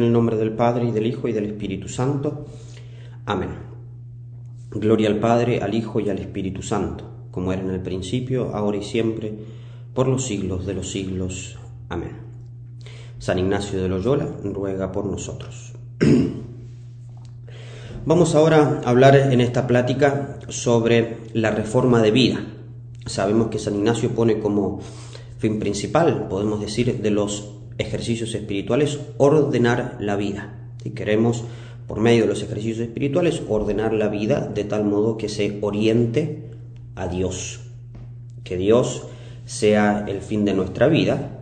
En el nombre del Padre, y del Hijo, y del Espíritu Santo. Amén. Gloria al Padre, al Hijo y al Espíritu Santo, como era en el principio, ahora y siempre, por los siglos de los siglos. Amén. San Ignacio de Loyola ruega por nosotros. Vamos ahora a hablar en esta plática sobre la reforma de vida. Sabemos que San Ignacio pone como fin principal, podemos decir, de los ejercicios espirituales, ordenar la vida. Y queremos, por medio de los ejercicios espirituales, ordenar la vida de tal modo que se oriente a Dios. Que Dios sea el fin de nuestra vida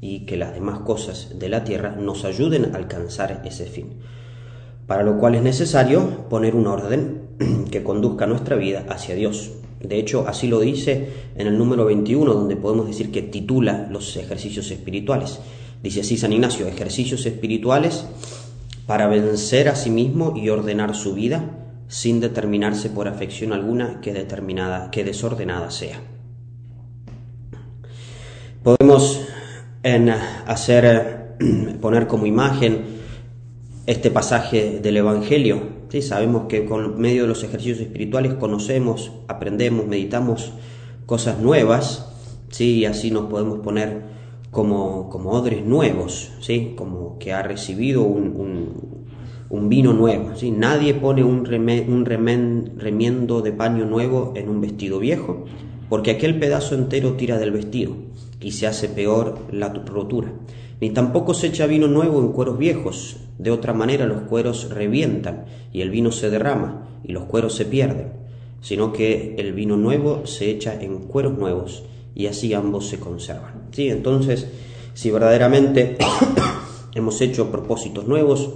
y que las demás cosas de la tierra nos ayuden a alcanzar ese fin. Para lo cual es necesario poner un orden que conduzca nuestra vida hacia Dios. De hecho, así lo dice en el número 21, donde podemos decir que titula los ejercicios espirituales. Dice así San Ignacio, ejercicios espirituales para vencer a sí mismo y ordenar su vida sin determinarse por afección alguna que determinada, que desordenada sea. Podemos en hacer poner como imagen este pasaje del Evangelio. ¿sí? Sabemos que con medio de los ejercicios espirituales conocemos, aprendemos, meditamos cosas nuevas, ¿sí? y así nos podemos poner como, como odres nuevos, ¿sí? como que ha recibido un, un, vino nuevo. ¿sí? Nadie pone un, un remiendo de paño nuevo en un vestido viejo, porque aquel pedazo entero tira del vestido y se hace peor la rotura. Ni tampoco se echa vino nuevo en cueros viejos, de otra manera los cueros revientan y el vino se derrama y los cueros se pierden, sino que el vino nuevo se echa en cueros nuevos y así ambos se conservan. ¿Sí? Entonces, si verdaderamente hemos hecho propósitos nuevos,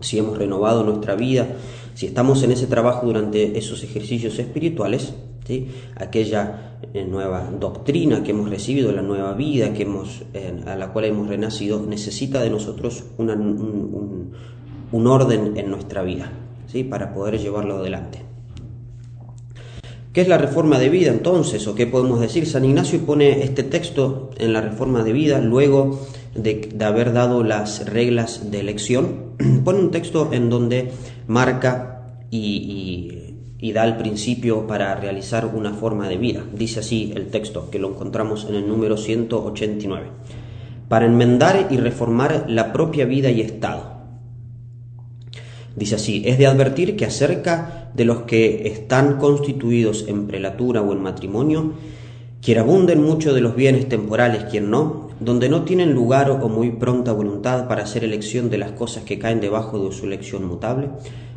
si hemos renovado nuestra vida, si estamos en ese trabajo durante esos ejercicios espirituales, ¿sí? aquella eh, nueva doctrina que hemos recibido, la nueva vida que hemos, a la cual hemos renacido, necesita de nosotros un, un, orden en nuestra vida ¿sí? para poder llevarlo adelante. ¿Qué es la reforma de vida entonces? ¿O qué podemos decir? San Ignacio pone este texto en la reforma de vida luego de, haber dado las reglas de elección. pone un texto en donde marca y, y da el principio para realizar una forma de vida. Dice así el texto, que lo encontramos en el número 189. Para enmendar y reformar la propia vida y estado Dice así, es de advertir que acerca de los que están constituidos en prelatura o en matrimonio, quien abunden mucho de los bienes temporales, quien no, donde no tienen lugar o muy pronta voluntad para hacer elección de las cosas que caen debajo de su elección mutable,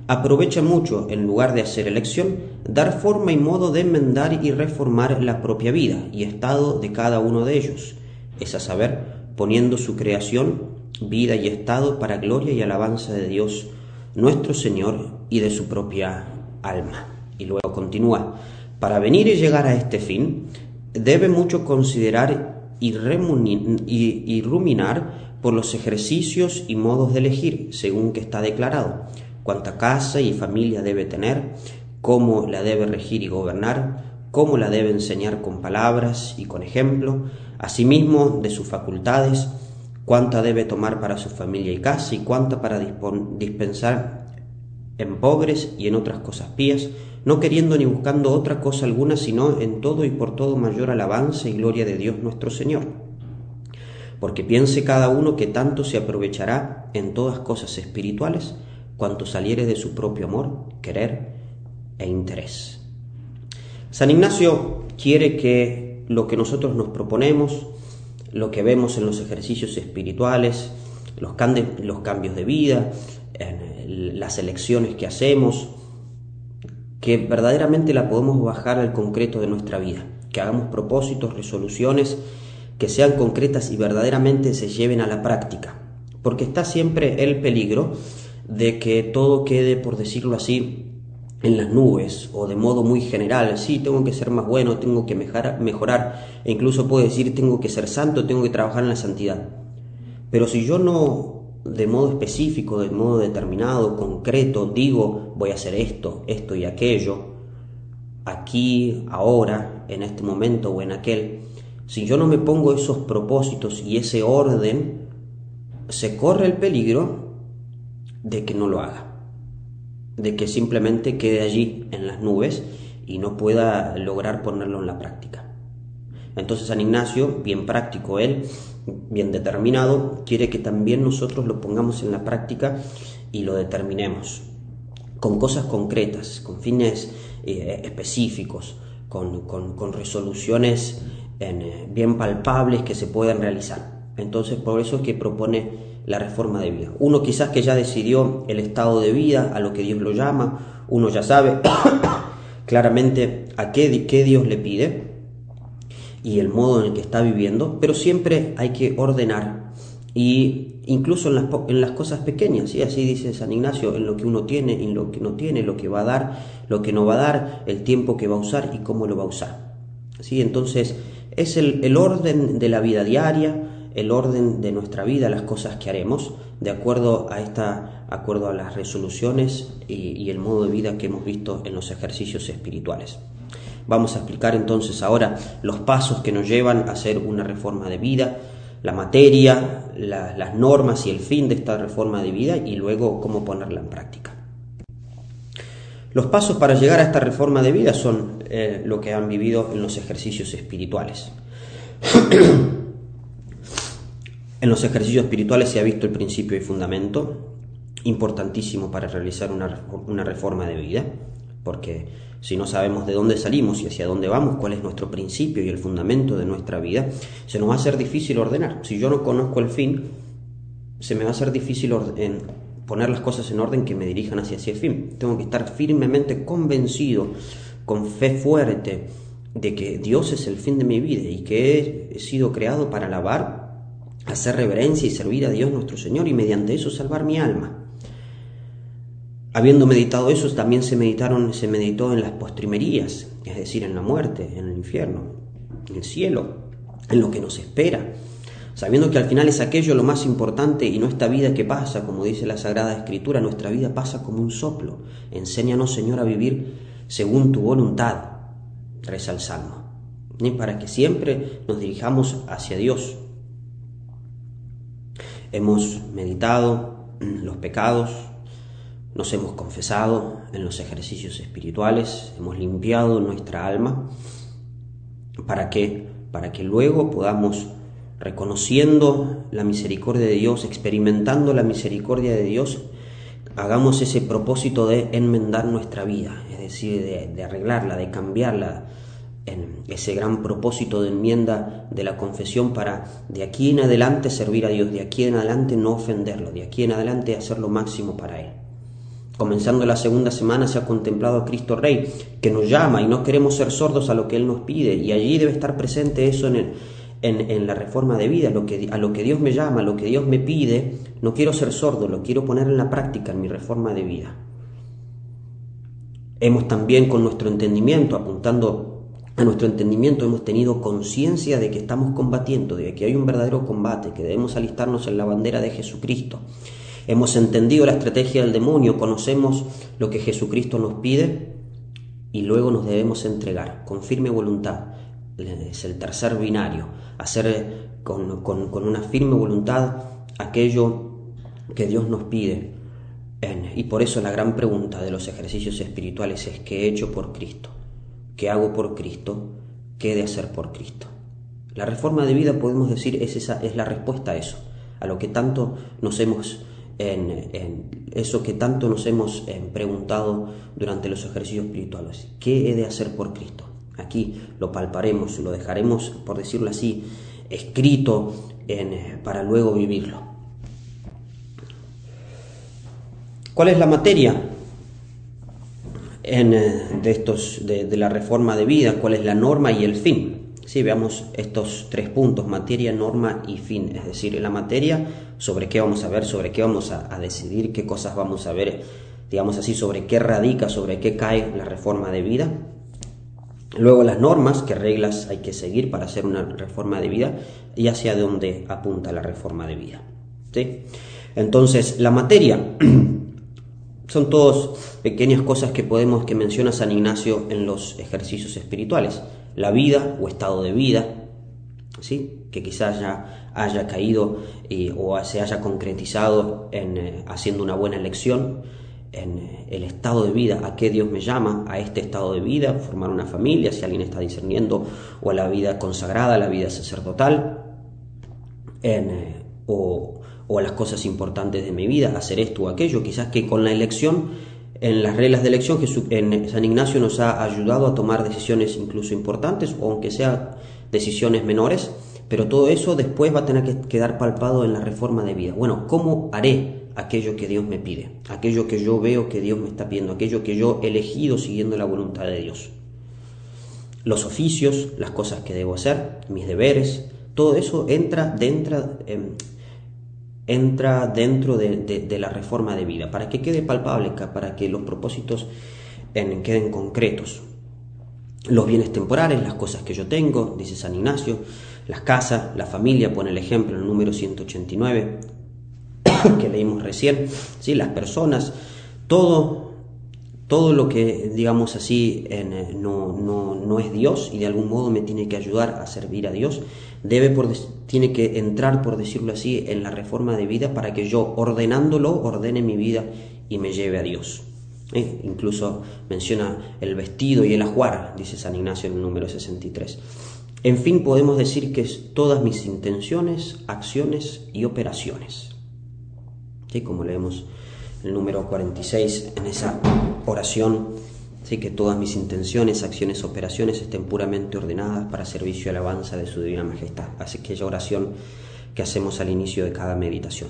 aprovecha mucho, en lugar de hacer elección, dar forma y modo de enmendar y reformar la propia vida y estado de cada uno de ellos, es a saber, poniendo su creación, vida y estado para gloria y alabanza de Dios, nuestro Señor y de su propia alma. Y luego continúa, para venir y llegar a este fin, debe mucho considerar y, y, ruminar por los ejercicios y modos de elegir, según que está declarado, cuánta casa y familia debe tener, cómo la debe regir y gobernar, cómo la debe enseñar con palabras y con ejemplo, asimismo de sus facultades, cuánta debe tomar para su familia y casa y cuánta para dispensar en pobres y en otras cosas pías, no queriendo ni buscando otra cosa alguna, sino en todo y por todo mayor alabanza y gloria de Dios nuestro Señor. Porque piense cada uno que tanto se aprovechará en todas cosas espirituales, cuanto saliere de su propio amor, querer e interés. San Ignacio quiere que lo que nosotros nos proponemos, lo que vemos en los ejercicios espirituales, los, cambios de vida, las elecciones que hacemos, que verdaderamente la podemos bajar al concreto de nuestra vida, que hagamos propósitos, resoluciones que sean concretas y verdaderamente se lleven a la práctica, porque está siempre el peligro de que todo quede, por decirlo así, en las nubes o de modo muy general, sí, tengo que ser más bueno, tengo que mejorar, e incluso puedo decir tengo que ser santo, tengo que trabajar en la santidad. Pero si yo no, de modo específico, de modo determinado, concreto, digo voy a hacer esto, esto y aquello, aquí, ahora, en este momento o en aquel, si yo no me pongo esos propósitos y ese orden, se corre el peligro de que no lo haga, de que simplemente quede allí en las nubes y no pueda lograr ponerlo en la práctica. Entonces San Ignacio, bien práctico él, bien determinado, quiere que también nosotros lo pongamos en la práctica y lo determinemos con cosas concretas, con fines eh, específicos, con, resoluciones eh, bien palpables que se puedan realizar. Entonces por eso es que propone la reforma de vida. Uno quizás que ya decidió el estado de vida, a lo que Dios lo llama, uno ya sabe claramente a qué, qué Dios le pide y el modo en el que está viviendo, pero siempre hay que ordenar y incluso en las, en las cosas pequeñas, y así dice San Ignacio, en lo que uno tiene, en lo que no tiene, lo que va a dar, lo que no va a dar, el tiempo que va a usar y cómo lo va a usar. ¿Sí? Entonces es el, el orden de la vida diaria, el orden de nuestra vida, las cosas que haremos, de acuerdo a, esta, acuerdo a las resoluciones y el modo de vida que hemos visto en los ejercicios espirituales. Vamos a explicar entonces ahora los pasos que nos llevan a hacer una reforma de vida, la materia, las normas y el fin de esta reforma de vida y luego cómo ponerla en práctica. Los pasos para llegar a esta reforma de vida son eh, lo que han vivido en los ejercicios espirituales. en los ejercicios espirituales se ha visto el principio y fundamento, importantísimo para realizar una, una reforma de vida, porque si no sabemos de dónde salimos y hacia dónde vamos, cuál es nuestro principio y el fundamento de nuestra vida, se nos va a ser difícil ordenar. Si yo no conozco el fin, se me va a ser difícil poner las cosas en orden que me dirijan hacia ese fin. Tengo que estar firmemente convencido, con fe fuerte, de que Dios es el fin de mi vida y que he sido creado para alabar, hacer reverencia y servir a Dios nuestro Señor y mediante eso salvar mi alma. Habiendo meditado eso, también se meditaron, se meditó en las postrimerías, es decir, en la muerte, en el infierno, en el cielo, en lo que nos espera, sabiendo que al final es aquello lo más importante y no esta vida que pasa, como dice la Sagrada Escritura, nuestra vida pasa como un soplo. Enséñanos, Señor, a vivir según tu voluntad, reza el Salmo, y para que siempre nos dirijamos hacia Dios. Hemos meditado los pecados, nos hemos confesado en los ejercicios espirituales, hemos limpiado nuestra alma. ¿Para qué? Para que luego podamos, reconociendo la misericordia de Dios, experimentando la misericordia de Dios, hagamos ese propósito de enmendar nuestra vida, es decir, de, arreglarla, de cambiarla, en ese gran propósito de enmienda de la confesión para de aquí en adelante servir a Dios, de aquí en adelante no ofenderlo, de aquí en adelante hacer lo máximo para Él. Comenzando la segunda semana se ha contemplado a Cristo Rey, que nos llama y no queremos ser sordos a lo que Él nos pide, y allí debe estar presente eso en, en, la reforma de vida, lo que, a lo que Dios me llama, a lo que Dios me pide, no quiero ser sordo, lo quiero poner en la práctica, en mi reforma de vida. Hemos también con nuestro entendimiento, apuntando a nuestro entendimiento, hemos tenido conciencia de que estamos combatiendo, de que hay un verdadero combate, que debemos alistarnos en la bandera de Jesucristo Hemos entendido la estrategia del demonio, conocemos lo que Jesucristo nos pide y luego nos debemos entregar con firme voluntad. Es el tercer binario, hacer con, una firme voluntad aquello que Dios nos pide. Y por eso la gran pregunta de los ejercicios espirituales es ¿qué he hecho por Cristo? ¿Qué hago por Cristo? ¿Qué he de hacer por Cristo? La reforma de vida, podemos decir, es, esa, es la respuesta a eso, a lo que tanto nos hemos en, eso que tanto nos hemos eh, preguntado durante los ejercicios espirituales. ¿Qué he de hacer por Cristo? Aquí lo palparemos, lo dejaremos, por decirlo así, escrito eh, para luego vivirlo. ¿Cuál es la materia eh, de, estos, de la reforma de vida? ¿Cuál es la norma y el fin? Si veamos estos tres puntos, materia, norma y fin. Es decir, la materia, sobre qué vamos a ver, sobre qué vamos a, decidir, qué cosas vamos a ver, digamos así, sobre qué radica, sobre qué cae la reforma de vida. Luego las normas, qué reglas hay que seguir para hacer una reforma de vida y hacia dónde apunta la reforma de vida. ¿sí? Entonces, la materia son todas pequeñas cosas que podemos que menciona San Ignacio en los ejercicios espirituales la vida o estado de vida, ¿sí? que quizás ya haya caído o se haya concretizado en haciendo una buena elección, en el estado de vida, a qué Dios me llama, a este estado de vida, formar una familia, si alguien está discerniendo, o a la vida consagrada, a la vida sacerdotal, en, o, o a las cosas importantes de mi vida, hacer esto o aquello, quizás que con la elección, en las reglas de elección, en San Ignacio nos ha ayudado a tomar decisiones incluso importantes, o aunque sean decisiones menores, pero todo eso después va a tener que quedar palpado en la reforma de vida. Bueno, ¿cómo haré aquello que Dios me pide? Aquello que yo veo que Dios me está pidiendo, aquello que yo he elegido siguiendo la voluntad de Dios. Los oficios, las cosas que debo hacer, mis deberes, todo eso entra dentro, em, entra dentro de, la reforma de vida, para que quede palpable, para que los propósitos queden concretos. Los bienes temporales, las cosas que yo tengo, dice San Ignacio, las casas, la familia, pone el ejemplo en el número 189 que leímos recién, ¿sí? las personas, todo, todo lo que, digamos así, eh, no, no, no, es Dios y de algún modo me tiene que ayudar a servir a Dios, debe tiene que entrar, por decirlo así, en la reforma de vida para que yo, ordenándolo, ordene mi vida y me lleve a Dios. ¿Eh? Incluso menciona el vestido y el ajuar, dice San Ignacio en el número 63. En fin, podemos decir que es todas mis intenciones, acciones y operaciones. ¿Sí? Como leemos el número 46 en esa oración, ¿sí? que todas mis intenciones, acciones, operaciones estén puramente ordenadas para servicio y alabanza de su divina majestad. Así que aquella oración que hacemos al inicio de cada meditación.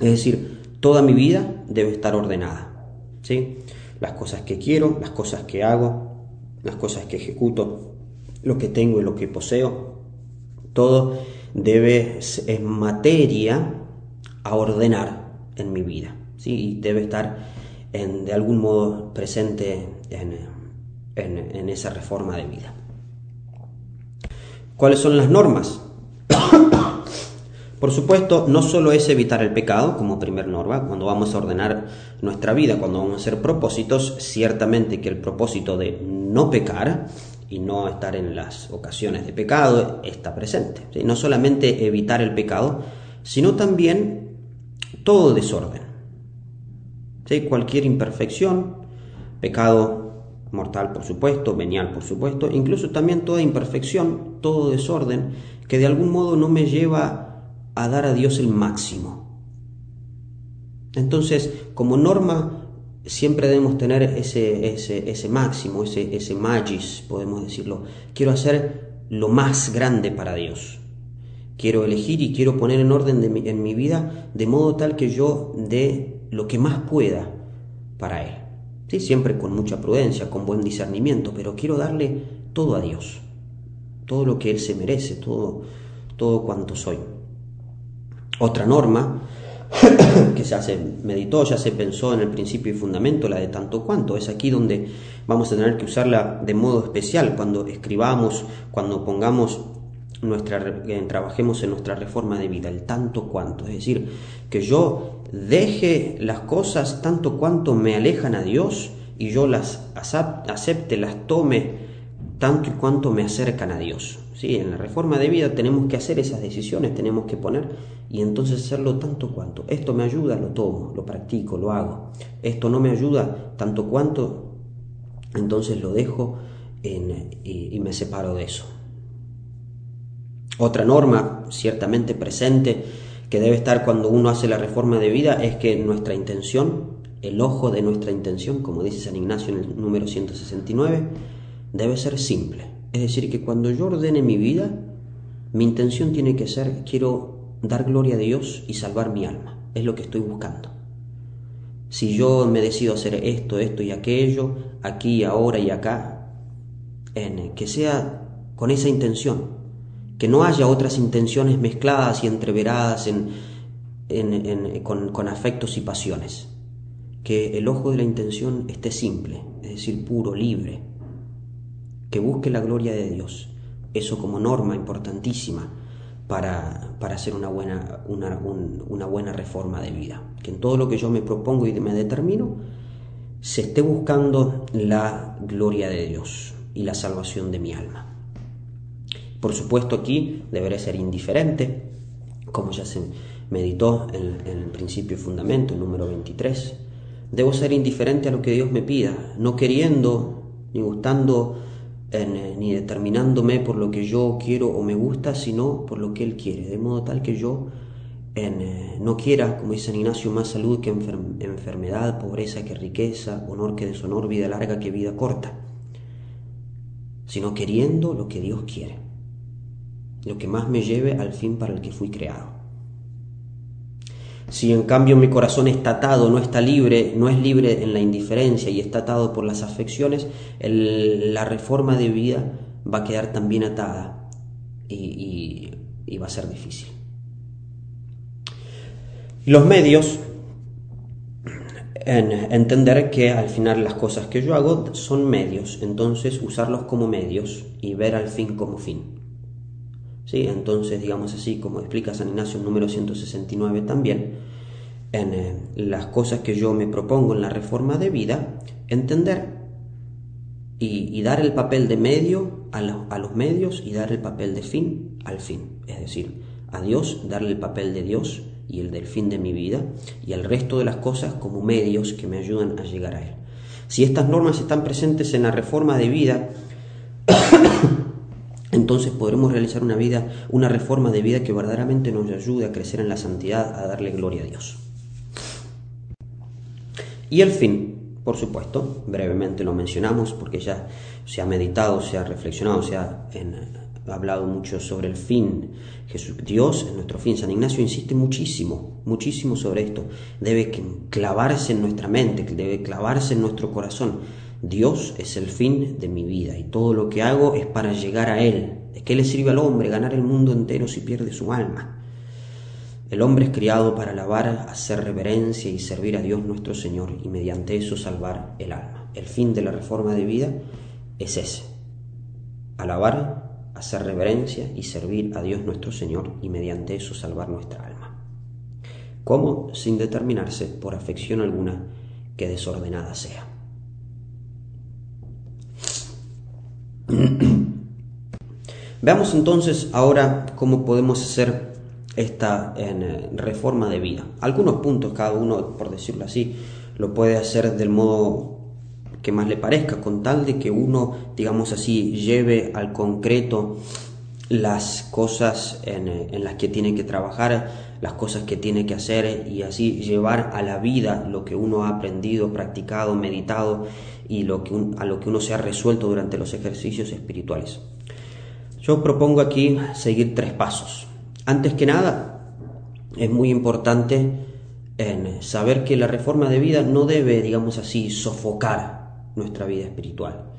Es decir, toda mi vida debe estar ordenada. ¿sí? Las cosas que quiero, las cosas que hago, las cosas que ejecuto, lo que tengo y lo que poseo, todo debe es materia a ordenar en mi vida, ¿sí? Y debe estar en, de algún modo presente en, en esa reforma de vida. ¿Cuáles son las normas? Por supuesto, no solo es evitar el pecado como primer norma, cuando vamos a ordenar nuestra vida, cuando vamos a hacer propósitos, ciertamente que el propósito de no pecar y no estar en las ocasiones de pecado está presente. No solamente evitar el pecado, sino también todo desorden. Cualquier imperfección, pecado mortal por supuesto, venial por supuesto, incluso también toda imperfección, todo desorden que de algún modo no me lleva a dar a Dios el máximo. Entonces, como norma, siempre debemos tener ese, ese, ese máximo, ese, ese magis, podemos decirlo. Quiero hacer lo más grande para Dios. Quiero elegir y quiero poner en orden en mi vida de modo tal que yo dé lo que más pueda para Él. ¿Sí? Siempre con mucha prudencia, con buen discernimiento, pero quiero darle todo a Dios. Todo lo que Él se merece, todo, todo cuanto soy. Otra norma que ya se meditó, ya se pensó en el principio y fundamento, la de tanto cuanto. Es aquí donde vamos a tener que usarla de modo especial cuando escribamos, cuando pongamos nuestra, eh, trabajemos en nuestra reforma de vida, el tanto cuanto. Es decir, que yo deje las cosas tanto cuanto me alejan a Dios y yo las acepte, las tome tanto y cuanto me acercan a Dios. ¿sí? En la reforma de vida tenemos que hacer esas decisiones, tenemos que poner y entonces hacerlo tanto cuanto. Esto me ayuda, lo tomo, lo practico, lo hago. Esto no me ayuda tanto cuanto, entonces lo dejo y, me separo de eso. Otra norma ciertamente presente que debe estar cuando uno hace la reforma de vida es que nuestra intención, el ojo de nuestra intención, como dice San Ignacio en el número 169, debe ser simple. Es decir, que cuando yo ordene mi vida, mi intención tiene que ser, quiero dar gloria a Dios y salvar mi alma. Es lo que estoy buscando. Si yo me decido hacer esto, esto y aquello, aquí, ahora y acá, en, que sea con esa intención, que no haya otras intenciones mezcladas y entreveradas en, con, con afectos y pasiones, que el ojo de la intención esté simple, es decir, puro, libre, que busque la gloria de Dios. Eso como norma importantísima para, para hacer una buena, una, una buena reforma de vida. Que en todo lo que yo me propongo y me determino, se esté buscando la gloria de Dios y la salvación de mi alma. Por supuesto aquí deberé ser indiferente, como ya se meditó en, el principio y fundamento, número 23. Debo ser indiferente a lo que Dios me pida, no queriendo ni gustando eh, ni determinándome por lo que yo quiero o me gusta, sino por lo que Él quiere, de modo tal que yo eh, no quiera, como dice San Ignacio, más salud que enfermedad, pobreza que riqueza, honor que deshonor, vida larga que vida corta, sino queriendo lo que Dios quiere, lo que más me lleve al fin para el que fui creado. Si en cambio mi corazón está atado, no está libre, no es libre en la indiferencia y está atado por las afecciones, la reforma de vida va a quedar también atada y, va a ser difícil. Los medios, en entender que al final las cosas que yo hago son medios, entonces usarlos como medios y ver al fin como fin. ¿Sí? Entonces, digamos así, como explica San Ignacio en número 169 también, en eh, las cosas que yo me propongo en la reforma de vida, entender y, dar el papel de medio a, a, los medios y dar el papel de fin al fin. Es decir, a Dios darle el papel de Dios y el del fin de mi vida y al resto de las cosas como medios que me ayudan a llegar a Él. Si estas normas están presentes en la reforma de vida, entonces podremos realizar una vida, una reforma de vida que verdaderamente nos ayude a crecer en la santidad, a darle gloria a Dios. Y el fin, por supuesto, brevemente lo mencionamos porque ya se ha meditado, se ha reflexionado, se ha hablado mucho sobre el fin. Jesús, Dios es nuestro fin. San Ignacio insiste muchísimo, muchísimo sobre esto. Debe clavarse en nuestra mente, debe clavarse en nuestro corazón. Dios es el fin de mi vida y todo lo que hago es para llegar a Él. ¿De qué le sirve al hombre ganar el mundo entero si pierde su alma? El hombre es criado para alabar, hacer reverencia y servir a Dios nuestro Señor y mediante eso salvar el alma. El fin de la reforma de vida es ese. Alabar, hacer reverencia y servir a Dios nuestro Señor y mediante eso salvar nuestra alma. ¿Cómo? Sin determinarse por afección alguna que desordenada sea. Veamos entonces ahora cómo podemos hacer esta en, eh, reforma de vida. Algunos puntos, cada uno, por decirlo así, lo puede hacer del modo que más le parezca, con tal de que uno, digamos así, lleve al concreto las cosas en, eh, en, las que tiene que trabajar, las cosas que tiene que hacer y así llevar a la vida lo que uno ha aprendido, practicado, meditado y lo que a lo que uno se ha resuelto durante los ejercicios espirituales. Yo propongo aquí seguir tres pasos. Antes que nada, es muy importante saber que la reforma de vida no debe, digamos así, sofocar nuestra vida espiritual.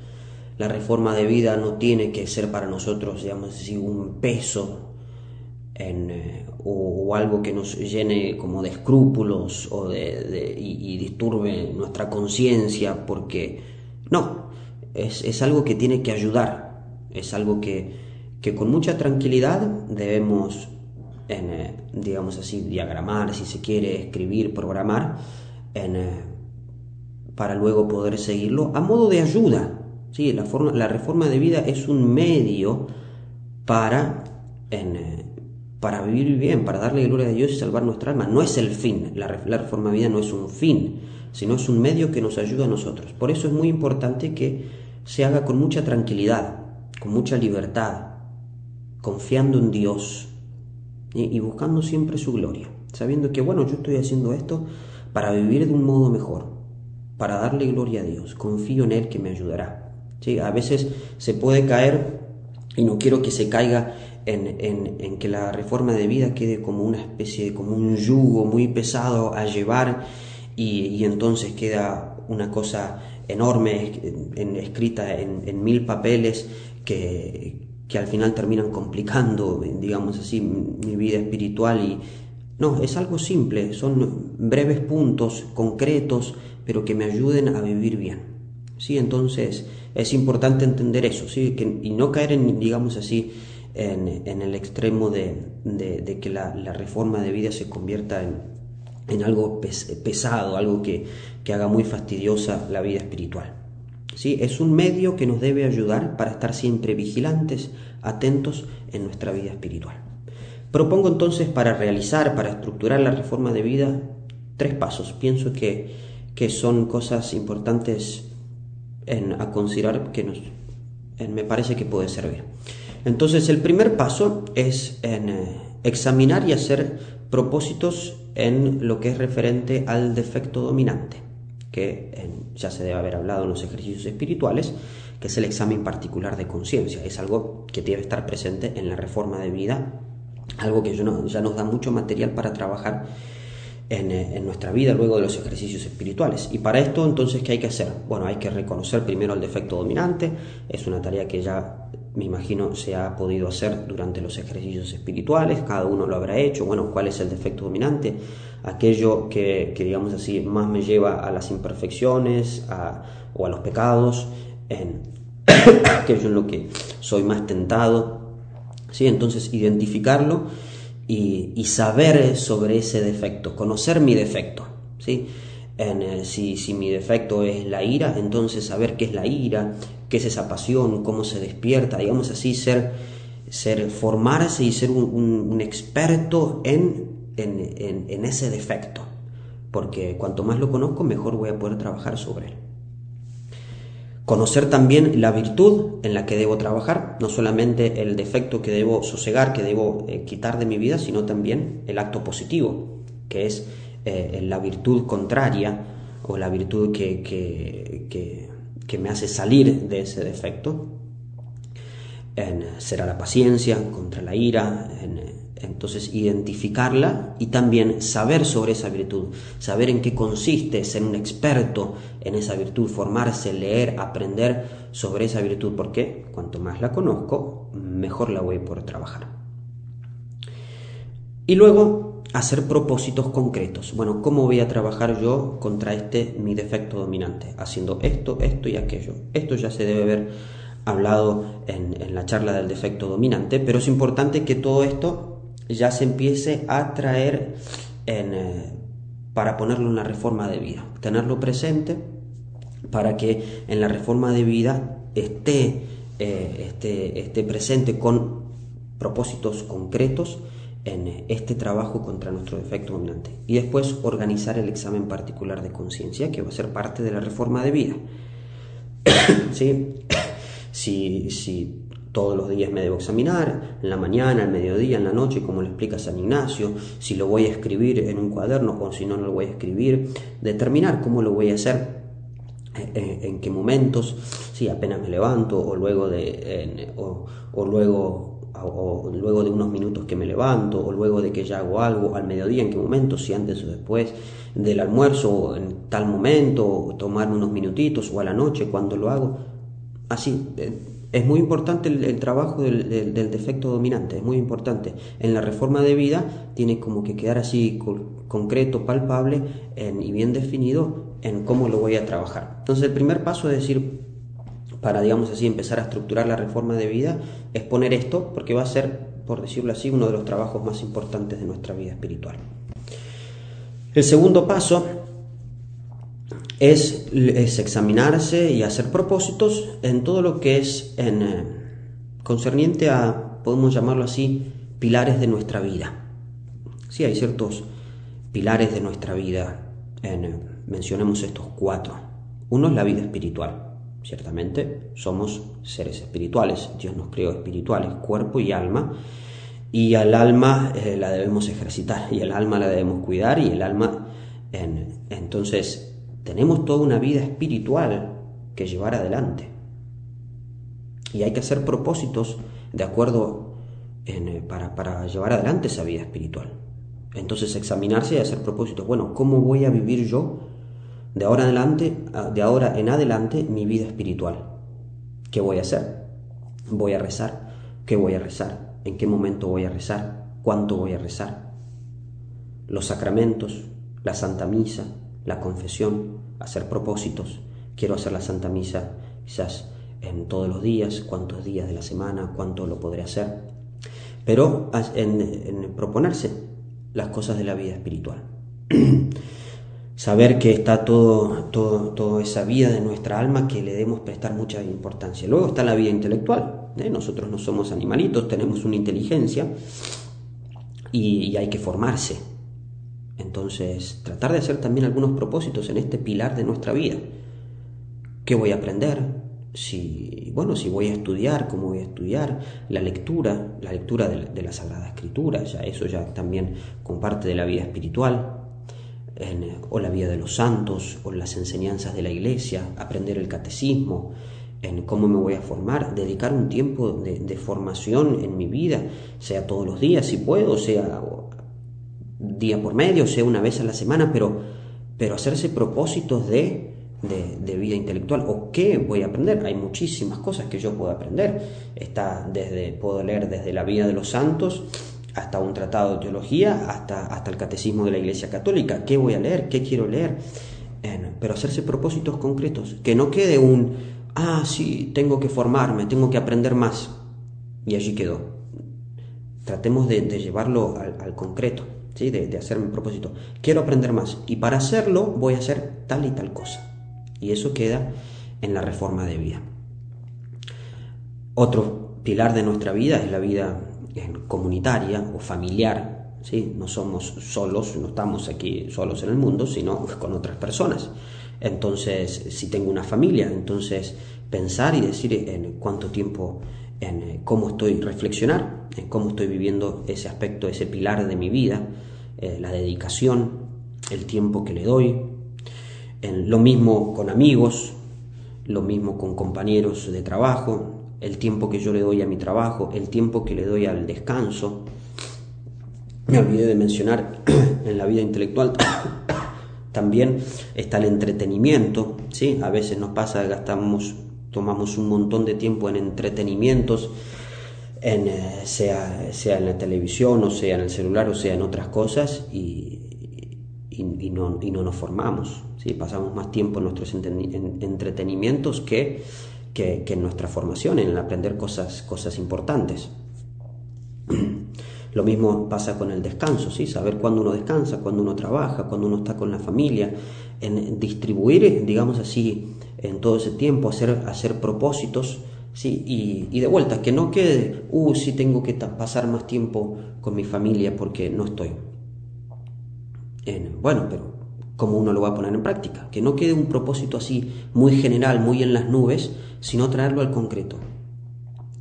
La reforma de vida no tiene que ser para nosotros, digamos así, un peso en, o, algo que nos llene como de escrúpulos o de, y, disturbe nuestra conciencia, porque no, es, algo que tiene que ayudar, es algo que, que con mucha tranquilidad debemos, eh, digamos así, diagramar, si se quiere, escribir, programar, en, eh, para luego poder seguirlo a modo de ayuda. ¿Sí? La, forma, la reforma de vida es un medio para eh, para vivir bien, para darle gloria a Dios y salvar nuestra alma. No es el fin, la, reforma de vida no es un fin, sino es un medio que nos ayuda a nosotros. Por eso es muy importante que se haga con mucha tranquilidad, con mucha libertad, confiando en Dios y, buscando siempre su gloria, sabiendo que, bueno, yo estoy haciendo esto para vivir de un modo mejor, para darle gloria a Dios, confío en Él que me ayudará. ¿Sí? A veces se puede caer, y no quiero que se caiga en, que la reforma de vida quede como una especie como un yugo muy pesado a llevar y, entonces queda una cosa enorme escrita en, mil papeles que, que, al final terminan complicando, digamos así, mi vida espiritual y no, es algo simple, son breves puntos concretos, pero que me ayuden a vivir bien. ¿sí? Entonces es importante entender eso ¿sí? que, y no caer en, digamos así, en, el extremo de, que la, reforma de vida se convierta en, algo pesado, algo que, haga muy fastidiosa la vida espiritual. ¿sí? Es un medio que nos debe ayudar para estar siempre vigilantes, atentos en nuestra vida espiritual. Propongo entonces para realizar, para estructurar la reforma de vida, tres pasos. Pienso que, que son cosas importantes en, a considerar que nos, me parece que puede servir. Entonces el primer paso es en, eh, examinar y hacer propósitos en lo que es referente al defecto dominante, que ya se debe haber hablado en los ejercicios espirituales, que es el examen particular de conciencia. Es algo que debe estar presente en la reforma de vida, algo que ya nos da mucho material para trabajar eh, en, nuestra vida luego de los ejercicios espirituales. Y para esto entonces, ¿qué hay que hacer? Bueno, hay que reconocer primero el defecto dominante, es una tarea que ya me imagino se ha podido hacer durante los ejercicios espirituales, cada uno lo habrá hecho, bueno, ¿cuál es el defecto dominante? Aquello que, digamos así, más me lleva a las imperfecciones o a los pecados, en aquello en lo que soy más tentado, ¿sí? Entonces, identificarlo y, saber sobre ese defecto, conocer mi defecto. ¿sí? En, si, si, mi defecto es la ira, entonces saber qué es la ira, qué es esa pasión, cómo se despierta, digamos así, ser, ser formarse y ser un, experto en, en, en ese defecto. Porque cuanto más lo conozco, mejor voy a poder trabajar sobre él. Conocer también la virtud en la que debo trabajar, no solamente el defecto que debo sosegar, que debo eh, quitar de mi vida, sino también el acto positivo, que es eh, la virtud contraria o la virtud que, que, me hace salir de ese defecto. En, será la paciencia contra la ira, en, entonces, identificarla y también saber sobre esa virtud, saber en qué consiste, ser un experto en esa virtud, formarse, leer, aprender sobre esa virtud, porque cuanto más la conozco, mejor la voy por trabajar. Y luego, hacer propósitos concretos. Bueno, ¿cómo voy a trabajar yo contra este mi defecto dominante? Haciendo esto, esto y aquello. Esto ya se debe haber hablado en, en la charla del defecto dominante, pero es importante que todo esto ya se empiece a traer eh, para ponerlo en la reforma de vida, tenerlo presente para que en la reforma de vida esté, eh, esté, presente con propósitos concretos en este trabajo contra nuestro defecto dominante. Y después organizar el examen particular de conciencia, que va a ser parte de la reforma de vida. ¿Sí? Si, si todos los días me debo examinar, en la mañana, al mediodía, en la noche, como lo explica San Ignacio, si lo voy a escribir en un cuaderno o si no, lo voy a escribir, determinar cómo lo voy a hacer, eh, eh, en, qué momentos, si apenas me levanto o luego de, o, luego o luego de unos minutos que me levanto, o luego de que ya hago algo, al mediodía, en qué momento, si antes o después del almuerzo, o en tal momento, o tomarme unos minutitos, o a la noche, cuando lo hago. Así, es muy importante el, trabajo del, defecto dominante, es muy importante. En la reforma de vida tiene como que quedar así concreto, palpable y bien definido en cómo lo voy a trabajar. Entonces el primer paso es decir, para digamos así empezar a estructurar la reforma de vida, es poner esto porque va a ser, por decirlo así, uno de los trabajos más importantes de nuestra vida espiritual. El segundo paso es, examinarse y hacer propósitos en todo lo que es en, eh, concerniente a, podemos llamarlo así, pilares de nuestra vida. Sí, hay ciertos pilares de nuestra vida. En, eh, mencionemos estos cuatro. Uno es la vida espiritual. Ciertamente somos seres espirituales. Dios nos creó espirituales, cuerpo y alma. Y al alma eh, la debemos ejercitar y el alma la debemos cuidar y el alma... En, entonces tenemos toda una vida espiritual que llevar adelante. Y hay que hacer propósitos de acuerdo eh, para, para llevar adelante esa vida espiritual. Entonces examinarse y hacer propósitos. Bueno, ¿cómo voy a vivir yo de ahora, adelante, de ahora en adelante mi vida espiritual? ¿Qué voy a hacer? ¿Voy a rezar? ¿Qué voy a rezar? ¿En qué momento voy a rezar? ¿Cuánto voy a rezar? Los sacramentos, la Santa Misa, la confesión, hacer propósitos. Quiero hacer la Santa Misa quizás en todos los días, cuántos días de la semana, cuánto lo podré hacer. Pero en, proponerse las cosas de la vida espiritual. saber que está todo, todo, toda esa vida de nuestra alma que le debemos prestar mucha importancia. Luego está la vida intelectual. ¿eh? Nosotros no somos animalitos, tenemos una inteligencia y, hay que formarse. Entonces, tratar de hacer también algunos propósitos en este pilar de nuestra vida. ¿Qué voy a aprender? Si, bueno, si voy a estudiar, cómo voy a estudiar, la lectura, la lectura de, de la Sagrada Escritura, ya eso ya también comparte de la vida espiritual, o la vida de los santos, o las enseñanzas de la iglesia, aprender el catecismo, en cómo me voy a formar, dedicar un tiempo de, formación en mi vida, sea todos los días si puedo, sea día por medio, sea una vez a la semana, pero, pero hacerse propósitos de, de, vida intelectual o qué voy a aprender. Hay muchísimas cosas que yo puedo aprender. Está desde, puedo leer desde la vida de los santos hasta un tratado de teología, hasta, hasta el catecismo de la Iglesia Católica. ¿Qué voy a leer? ¿Qué quiero leer? pero hacerse propósitos concretos, que no quede un, ah, sí, tengo que formarme, tengo que aprender más, y allí quedó. Tratemos de, llevarlo al, concreto, ¿sí? de, de hacerme un propósito. Quiero aprender más, y para hacerlo voy a hacer tal y tal cosa. Y eso queda en la reforma de vida. Otro pilar de nuestra vida es la vida comunitaria o familiar, ¿sí? no somos solos, no estamos aquí solos en el mundo, sino con otras personas. Entonces, si tengo una familia, entonces pensar y decir en cuánto tiempo, en cómo estoy, reflexionar, en cómo estoy viviendo ese aspecto, ese pilar de mi vida, eh, la dedicación, el tiempo que le doy, en, lo mismo con amigos, lo mismo con compañeros de trabajo, el tiempo que yo le doy a mi trabajo, el tiempo que le doy al descanso. Me olvidé de mencionar en la vida intelectual también está el entretenimiento, ¿sí? A veces nos pasa, gastamos, tomamos un montón de tiempo en entretenimientos, en, eh, sea, sea en la televisión, o sea en el celular, o sea en otras cosas, y, y, no, y no, nos formamos, ¿sí? Pasamos más tiempo en nuestros entretenimientos que que, en nuestra formación, en aprender cosas, cosas importantes. Lo mismo pasa con el descanso, ¿sí? saber cuándo uno descansa, cuándo uno trabaja, cuándo uno está con la familia, en distribuir, digamos así, en todo ese tiempo, hacer, hacer propósitos, ¿sí? y, de vuelta, que no quede, uh, sí tengo que pasar más tiempo con mi familia porque no estoy. bueno, pero ¿cómo uno lo va a poner en práctica? Que no quede un propósito así muy general, muy en las nubes, sino traerlo al concreto.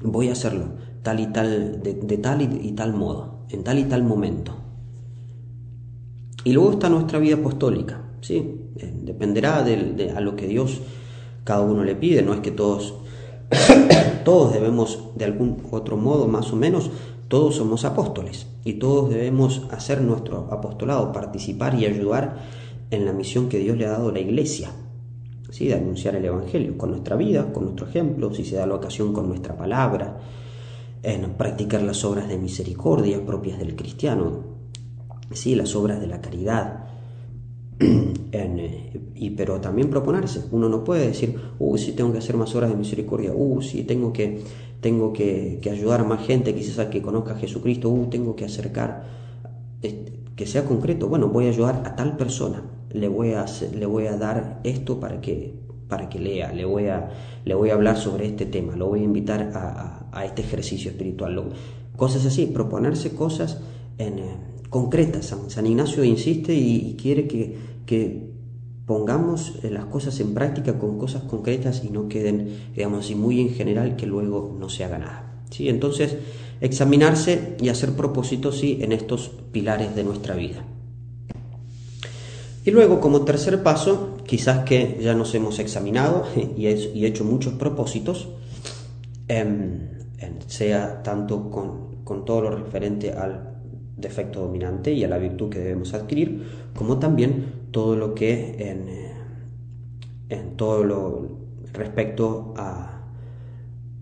Voy a hacerlo tal y tal, de, tal y, tal modo, en tal y tal momento. Y luego está nuestra vida apostólica, ¿sí? Eh, dependerá de, a lo que Dios cada uno le pide, no es que todos, todos debemos de algún otro modo, más o menos, todos somos apóstoles y todos debemos hacer nuestro apostolado, participar y ayudar en la misión que Dios le ha dado a la iglesia de anunciar el Evangelio, con nuestra vida, con nuestro ejemplo, si se da la ocasión con nuestra palabra, en practicar las obras de misericordia propias del cristiano, ¿sí? las obras de la caridad, y, pero también proponerse. Uno no puede decir, uh, si tengo que hacer más obras de misericordia, uh, si tengo que, tengo que, ayudar a más gente quizás a que conozca a Jesucristo, uh, tengo que acercar, que sea concreto, bueno, voy a ayudar a tal persona, le voy a, le voy a dar esto para que, para que lea, le voy, a, le voy a hablar sobre este tema, lo voy a invitar a, este ejercicio espiritual. cosas así, proponerse cosas eh, concretas. San, Ignacio insiste y, quiere que, pongamos eh, las cosas en práctica con cosas concretas y no queden, digamos así, muy en general que luego no se haga nada. ¿sí? Entonces, examinarse y hacer propósitos sí, en estos pilares de nuestra vida. Y luego, como tercer paso, quizás que ya nos hemos examinado y, he hecho muchos propósitos, em, sea tanto con, todo lo referente al defecto dominante y a la virtud que debemos adquirir, como también todo lo que en, en todo lo respecto a,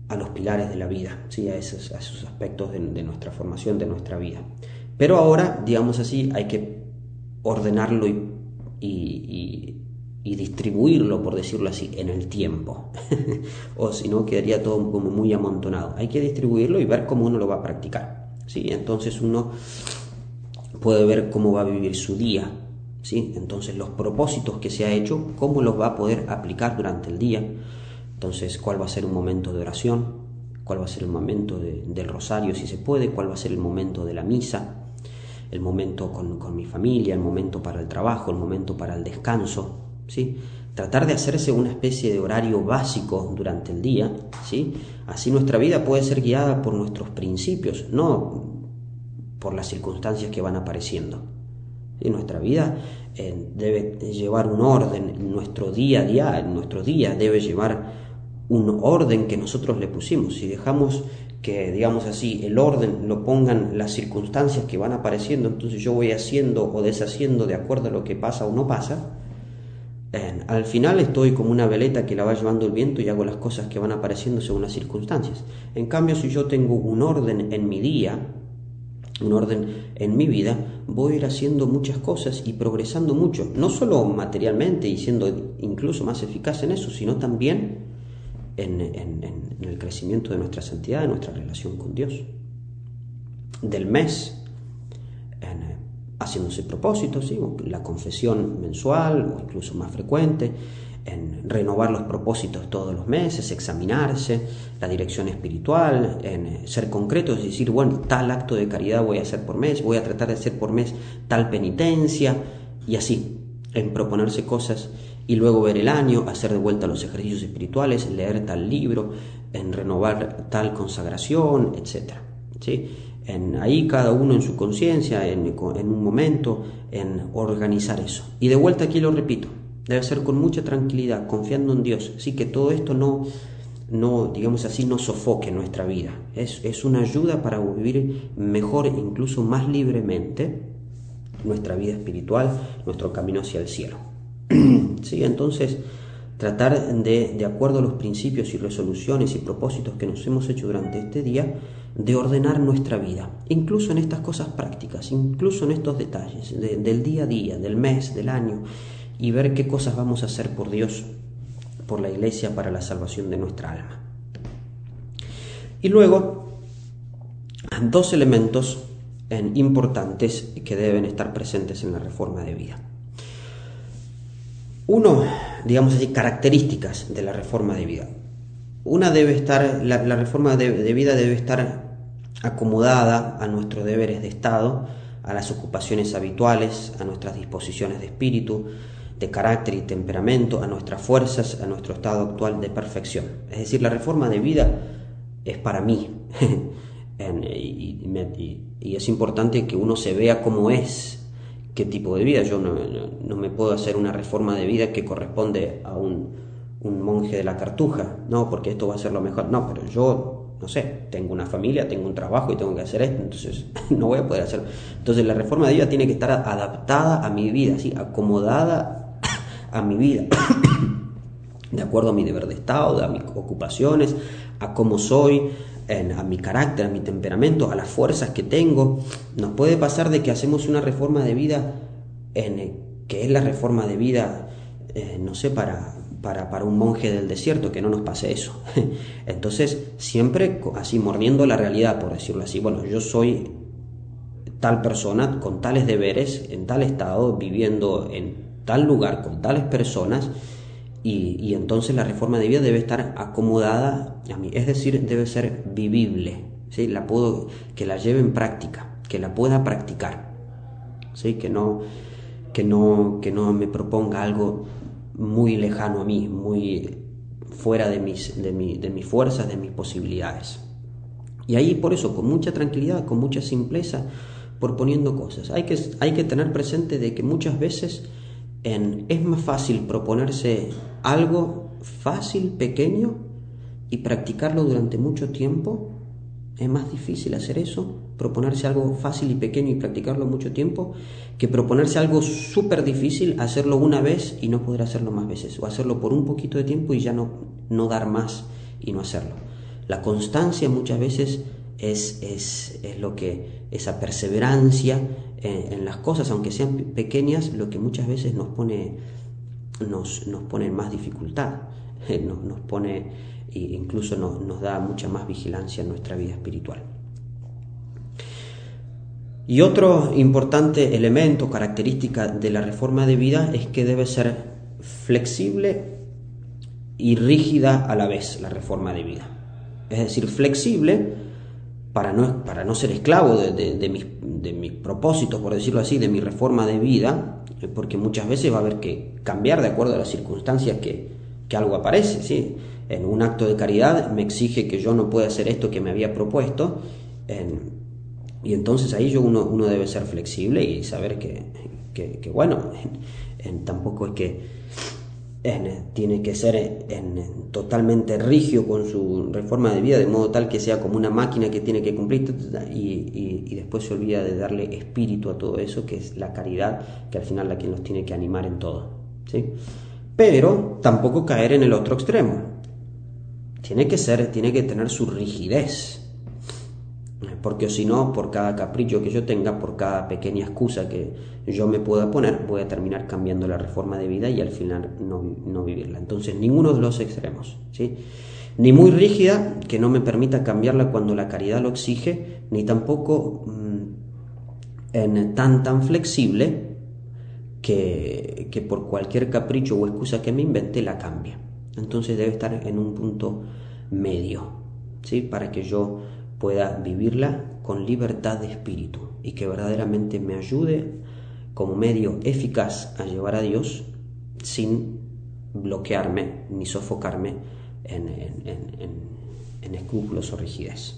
a, los pilares de la vida, ¿sí? a, esos, esos aspectos de, de nuestra formación, de nuestra vida. Pero ahora, digamos así, hay que ordenarlo y y, distribuirlo, por decirlo así, en el tiempo. o si no, quedaría todo como muy amontonado. Hay que distribuirlo y ver cómo uno lo va a practicar. ¿sí? Entonces uno puede ver cómo va a vivir su día. ¿sí? Entonces los propósitos que se ha hecho, cómo los va a poder aplicar durante el día. Entonces, cuál va a ser un momento de oración, cuál va a ser el momento del rosario si se puede, cuál va a ser el momento de la misa, el momento con, con, mi familia, el momento para el trabajo, el momento para el descanso, ¿sí? Tratar de hacerse una especie de horario básico durante el día, ¿sí? Así nuestra vida puede ser guiada por nuestros principios, no por las circunstancias que van apareciendo. Y nuestra vida eh, debe llevar un orden, nuestro día a día, nuestro día debe llevar un orden que nosotros le pusimos. Si dejamos que, digamos así, el orden lo pongan las circunstancias que van apareciendo, entonces yo voy haciendo o deshaciendo de acuerdo a lo que pasa o no pasa, al final estoy como una veleta que la va llevando el viento y hago las cosas que van apareciendo según las circunstancias. En cambio, si yo tengo un orden en mi día, un orden en mi vida, voy a ir haciendo muchas cosas y progresando mucho, no solo materialmente y siendo incluso más eficaz en eso, sino también en, el crecimiento de nuestra santidad, de nuestra relación con Dios. Del mes, en, haciéndose propósitos, ¿sí? la confesión mensual o incluso más frecuente, en renovar los propósitos todos los meses, examinarse, la dirección espiritual, en eh, ser concretos, es decir, bueno, tal acto de caridad voy a hacer por mes, voy a tratar de hacer por mes tal penitencia y así, en proponerse cosas y luego ver el año, hacer de vuelta los ejercicios espirituales, leer tal libro, en renovar tal consagración, etc. ¿sí? En ahí cada uno en su conciencia, en, un momento, en organizar eso. Y de vuelta aquí lo repito, debe ser con mucha tranquilidad, confiando en Dios, así que todo esto no, no digamos así, no sofoque nuestra vida. Es, es una ayuda para vivir mejor, incluso más libremente, nuestra vida espiritual, nuestro camino hacia el cielo. ¿Sí? Entonces, tratar de, de acuerdo a los principios y resoluciones y propósitos que nos hemos hecho durante este día, de ordenar nuestra vida, incluso en estas cosas prácticas, incluso en estos detalles del día a día, del mes, del año, y ver qué cosas vamos a hacer por Dios, por la iglesia, para la salvación de nuestra alma. Y luego, dos elementos importantes que deben estar presentes en la reforma de vida. Uno, digamos así, características de la reforma de vida. Una debe estar, la, reforma de, vida debe estar acomodada a nuestros deberes de Estado, a las ocupaciones habituales, a nuestras disposiciones de espíritu, de carácter y temperamento, a nuestras fuerzas, a nuestro estado actual de perfección. Es decir, la reforma de vida es para mí. y, es importante que uno se vea cómo es, qué tipo de vida. Yo no, me puedo hacer una reforma de vida que corresponde a un, un, monje de la cartuja, no, porque esto va a ser lo mejor. No, pero yo, no sé, tengo una familia, tengo un trabajo y tengo que hacer esto, entonces no voy a poder hacerlo. Entonces la reforma de vida tiene que estar adaptada a mi vida, ¿sí? acomodada a mi vida, de acuerdo a mi deber de estado, a mis ocupaciones, a cómo soy, a mi carácter, a mi temperamento, a las fuerzas que tengo. Nos puede pasar de que hacemos una reforma de vida, en, que es la reforma de vida, eh, no sé, para, para, para, un monje del desierto, que no nos pase eso. Entonces, siempre así mordiendo la realidad, por decirlo así. Bueno, yo soy tal persona con tales deberes, en tal estado, viviendo en tal lugar, con tales personas, y, entonces la reforma de vida debe estar acomodada a mí, es decir, debe ser vivible, ¿sí? la puedo, que la lleve en práctica, que la pueda practicar, ¿sí? que, no, que, no, que no me proponga algo muy lejano a mí, muy fuera de mis, de, de mis fuerzas, de mis posibilidades. Y ahí por eso, con mucha tranquilidad, con mucha simpleza, proponiendo cosas. Hay que, hay que tener presente de que muchas veces es más fácil proponerse algo fácil, pequeño, y practicarlo durante mucho tiempo. Es más difícil hacer eso, proponerse algo fácil y pequeño y practicarlo mucho tiempo, que proponerse algo súper difícil, hacerlo una vez y no poder hacerlo más veces, o hacerlo por un poquito de tiempo y ya no, no dar más y no hacerlo. La constancia muchas veces es, es, es lo que, esa perseverancia en, las cosas, aunque sean pequeñas, lo que muchas veces nos pone, nos, nos pone más dificultad, nos, nos pone, e incluso nos, da mucha más vigilancia en nuestra vida espiritual. Y otro importante elemento, característica de la reforma de vida es que debe ser flexible y rígida a la vez la reforma de vida. Es decir, flexible para no, para no ser esclavo de, mis, de mis propósitos, por decirlo así, de mi reforma de vida, porque muchas veces va a haber que cambiar de acuerdo a las circunstancias que, algo aparece. ¿sí? En un acto de caridad me exige que yo no pueda hacer esto que me había propuesto. y entonces ahí yo uno, uno, debe ser flexible y saber que, bueno, tampoco es que tiene que ser totalmente rígido con su reforma de vida, de modo tal que sea como una máquina que tiene que cumplir y, y, después se olvida de darle espíritu a todo eso, que es la caridad, que al final la que nos tiene que animar en todo. ¿sí? Pero tampoco caer en el otro extremo. Tiene que ser, tiene que tener su rigidez porque si no, por cada capricho que yo tenga, por cada pequeña excusa que yo me pueda poner, voy a terminar cambiando la reforma de vida y al final no, vivirla. Entonces, ninguno de los extremos, ¿sí? Ni muy rígida, que no me permita cambiarla cuando la caridad lo exige, ni tampoco mm, tan tan flexible que, que por cualquier capricho o excusa que me invente la cambie. Entonces debe estar en un punto medio, ¿sí? Para que yo pueda vivirla con libertad de espíritu y que verdaderamente me ayude como medio eficaz a llevar a Dios sin bloquearme ni sofocarme en, escrúpulos o rigidez.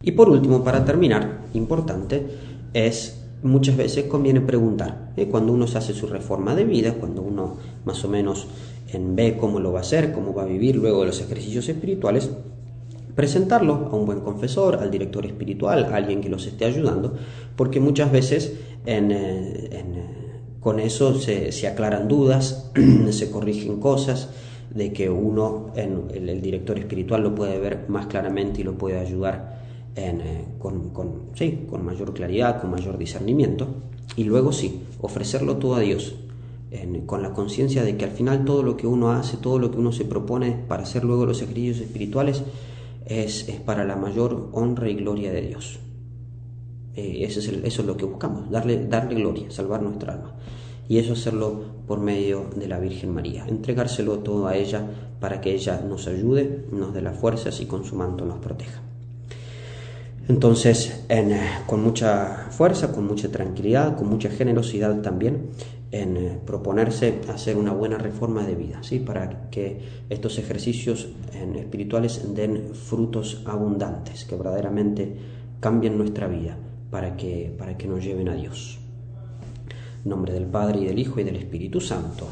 Y por último, para terminar, importante, es muchas veces conviene preguntar, ¿eh? cuando uno se hace su reforma de vida, cuando uno más o menos ve cómo lo va a hacer, cómo va a vivir luego de los ejercicios espirituales, presentarlo a un buen confesor, al director espiritual, a alguien que los esté ayudando, porque muchas veces en, eh, eh, con eso se, aclaran dudas, se corrigen cosas, de que uno, en, el, director espiritual lo puede ver más claramente y lo puede ayudar eh, con, con, sí, con mayor claridad, con mayor discernimiento, y luego sí, ofrecerlo todo a Dios, con la conciencia de que al final todo lo que uno hace, todo lo que uno se propone para hacer luego los ejercicios espirituales, es, para la mayor honra y gloria de Dios. Eh, eso, es lo que buscamos, darle, darle gloria, salvar nuestra alma. Y eso hacerlo por medio de la Virgen María, entregárselo todo a ella para que ella nos ayude, nos dé las fuerzas y con su manto nos proteja. Entonces, eh, con mucha fuerza, con mucha tranquilidad, con mucha generosidad también, en eh, proponerse hacer una buena reforma de vida, ¿sí? para que estos ejercicios espirituales den frutos abundantes, que verdaderamente cambien nuestra vida para que, para que nos lleven a Dios. En nombre del Padre y del Hijo y del Espíritu Santo.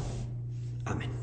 Amén.